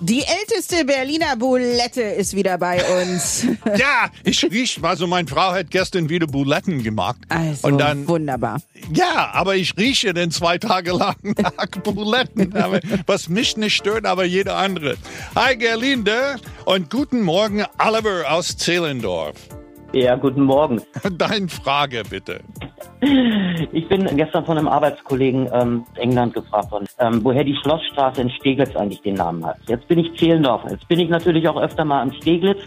Die älteste Berliner Boulette ist wieder bei uns. Ja, ich riech, also meine Frau hat gestern wieder Buletten gemacht. Also, Und dann, wunderbar. ja, aber ich rieche den zwei Tage lang nach Buletten. Aber Was mich nicht stört, aber jeder andere. Hi Gerlinde und guten Morgen Oliver aus Zehlendorf. Ja, guten Morgen. Deine Frage bitte. Ich bin gestern von einem Arbeitskollegen ähm, aus England gefragt worden, ähm, woher die Schlossstraße in Steglitz eigentlich den Namen hat. Jetzt bin ich Zehlendorfer. Jetzt bin ich natürlich auch öfter mal am Steglitz,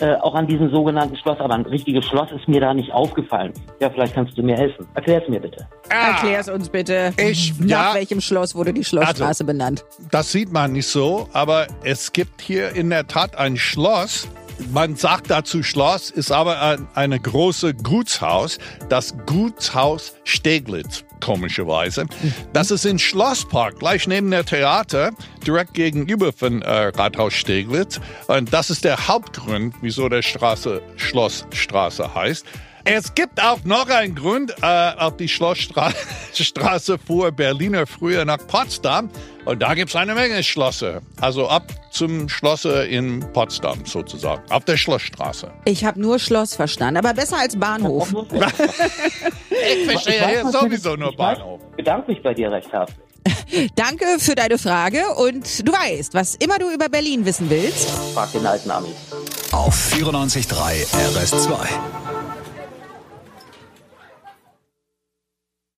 äh, auch an diesem sogenannten Schloss, aber ein richtiges Schloss ist mir da nicht aufgefallen. Ja, vielleicht kannst du mir helfen. Erklär es mir bitte. Erklär's uns bitte. Ich- Nach ja. welchem Schloss wurde die Schlossstraße Also- benannt? Das sieht man nicht so, aber es gibt hier in der Tat ein Schloss. Man sagt dazu Schloss, ist aber ein eine große Gutshaus, das Gutshaus Steglitz, komischerweise. Das ist in Schlosspark, gleich neben der Theater, direkt gegenüber von äh, Rathaus Steglitz. Und das ist der Hauptgrund, wieso der Straße Schlossstraße heißt. Es gibt auch noch einen Grund, äh, auf die Schlossstraße Straße fuhr Berliner früher nach Potsdam. Und da gibt's eine Menge Schlösser. Also ab zum Schlosse in Potsdam sozusagen. Auf der Schlossstraße. Ich habe nur Schloss verstanden, aber besser als Bahnhof. Ich verstehe weiß sowieso nur ich Bahnhof. bedanke mich bei dir recht herzlich. Danke für deine Frage und du weißt, was immer du über Berlin wissen willst. Frag den alten Amis. Auf 94.3 RS2.